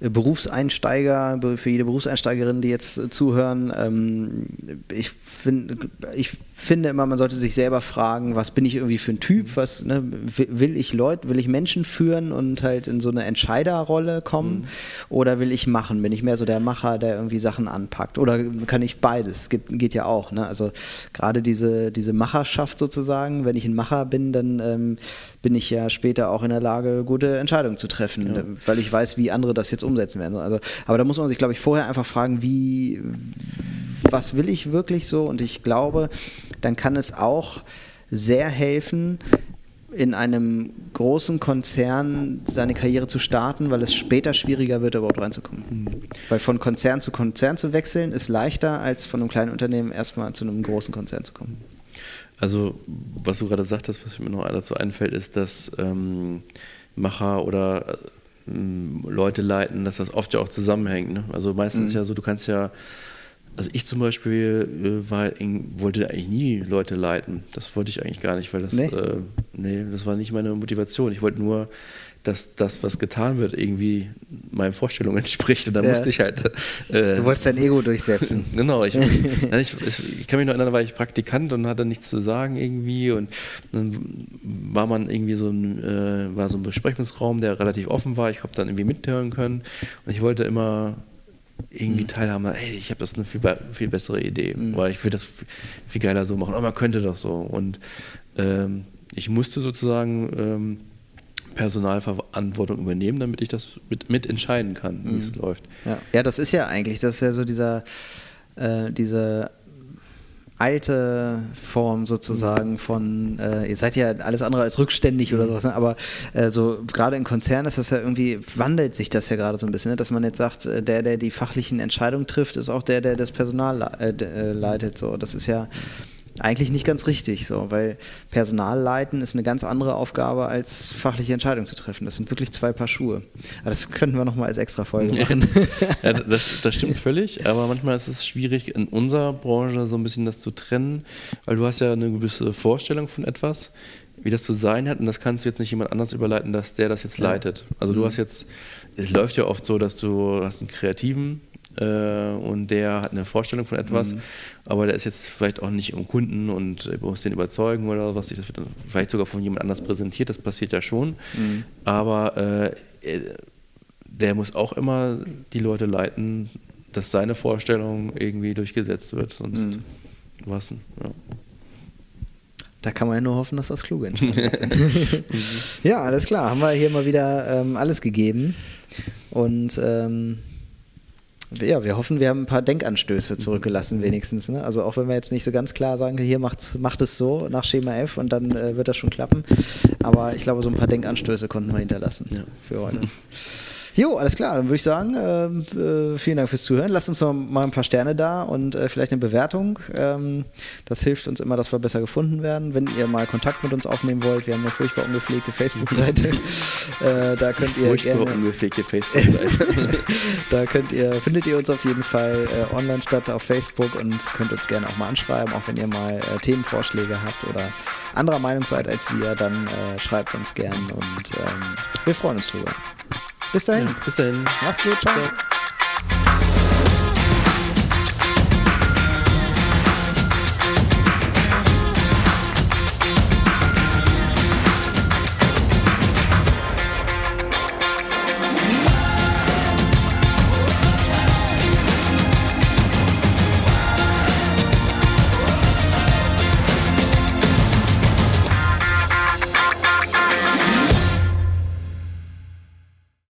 Berufseinsteiger, für jede Berufseinsteigerin, die jetzt zuhören, ähm, ich, find, ich finde immer, man sollte sich selber fragen, was bin ich irgendwie für ein Typ, was ne, will ich Leute, will ich Menschen führen und halt in so eine Entscheiderrolle kommen mhm. oder will ich machen? Bin ich mehr so der Macher, der irgendwie Sachen anpackt? Oder kann ich beides? Gibt, geht ja auch. Ne? Also gerade diese, diese Macherschaft sozusagen, wenn ich ein Macher bin, dann ähm, bin ich ja später auch in der Lage, gute Entscheidungen zu treffen, ja. weil ich weiß, wie andere das jetzt umsetzen werden. Also, aber da muss man sich, glaube ich, vorher einfach fragen, wie, was will ich wirklich so? Und ich glaube, dann kann es auch sehr helfen, in einem großen Konzern seine Karriere zu starten, weil es später schwieriger wird, überhaupt reinzukommen. Mhm. Weil von Konzern zu Konzern zu wechseln, ist leichter, als von einem kleinen Unternehmen erstmal zu einem großen Konzern zu kommen. Also, was du gerade sagtest, was mir noch dazu einfällt, ist, dass ähm, Macher oder Leute leiten, dass das oft ja auch zusammenhängt. Ne? Also meistens mhm. ja so, du kannst ja also ich zum Beispiel äh, war, wollte eigentlich nie Leute leiten. Das wollte ich eigentlich gar nicht, weil das, nee. Äh, nee, das war nicht meine Motivation. Ich wollte nur, dass das, was getan wird, irgendwie meinen Vorstellungen <laughs> entspricht. Und dann ja. musste ich halt. Äh, du wolltest dein Ego durchsetzen. <laughs> genau. <laughs> Ich, ich, ich, kann mich noch erinnern, da war ich Praktikant und hatte nichts zu sagen irgendwie. Und dann war man irgendwie so ein, äh, war so ein Besprechungsraum, der relativ offen war. Ich habe dann irgendwie mithören können. Und ich wollte immer irgendwie mhm. teilhaben, ey, ich habe das eine viel, viel bessere Idee, mhm. weil ich würde das viel geiler so machen, aber man könnte das so. Und ähm, ich musste sozusagen ähm, Personalverantwortung übernehmen, damit ich das mit, mitentscheiden kann, wie mhm. es läuft. Ja. ja. das ist ja eigentlich, das ist ja so dieser, äh, diese alte Form sozusagen von, äh, ihr seid ja alles andere als rückständig oder mhm. sowas, ne? aber äh, so gerade in Konzernen ist das ja irgendwie, wandelt sich das ja gerade so ein bisschen, ne? dass man jetzt sagt, äh, der, der die fachlichen Entscheidungen trifft, ist auch der, der das Personal äh, äh, leitet. So, das ist ja eigentlich nicht ganz richtig, so, weil Personal leiten ist eine ganz andere Aufgabe, als fachliche Entscheidungen zu treffen. Das sind wirklich zwei Paar Schuhe. Aber das könnten wir nochmal als extra Folge machen. <laughs> ja, das, das, stimmt völlig, aber manchmal ist es schwierig, in unserer Branche so ein bisschen das zu trennen, weil du hast ja eine gewisse Vorstellung von etwas, wie das zu sein hat, und das kannst du jetzt nicht jemand anders überleiten, dass der das jetzt leitet. Also du mhm. hast jetzt, es läuft ja oft so, dass du hast einen Kreativen, äh, und der hat eine Vorstellung von etwas, mhm. aber der ist jetzt vielleicht auch nicht im Kunden und muss den überzeugen oder was. Das wird vielleicht sogar von jemand anders präsentiert, das passiert ja schon. Mhm. Aber äh, der muss auch immer die Leute leiten, dass seine Vorstellung irgendwie durchgesetzt wird, sonst mhm. was. Ja. Da kann man ja nur hoffen, dass das kluge Entscheidungen sind. <laughs> <laughs> ja, alles klar. Haben wir hier mal wieder ähm, alles gegeben. Und ähm, ja, wir hoffen, wir haben ein paar Denkanstöße zurückgelassen, wenigstens. Ne? Also auch wenn wir jetzt nicht so ganz klar sagen, hier macht's, macht es so nach Schema F und dann äh, wird das schon klappen. Aber ich glaube, so ein paar Denkanstöße konnten wir hinterlassen ja. für heute. <laughs> Jo, alles klar. Dann würde ich sagen, äh, äh, vielen Dank fürs Zuhören. Lasst uns noch mal ein paar Sterne da und äh, vielleicht eine Bewertung. Ähm, das hilft uns immer, dass wir besser gefunden werden. Wenn ihr mal Kontakt mit uns aufnehmen wollt, wir haben eine furchtbar ungepflegte Facebook-Seite. <laughs> äh, da könnt ihr furchtbar gerne, ungepflegte Facebook-Seite. <laughs> da könnt ihr, findet ihr uns auf jeden Fall äh, online statt auf Facebook und könnt uns gerne auch mal anschreiben, auch wenn ihr mal äh, Themenvorschläge habt oder anderer Meinung seid als wir, dann schreibt uns gern und ähm, wir freuen uns drüber. Bis dahin. Ja, bis dahin. Macht's gut. Ciao. Ciao.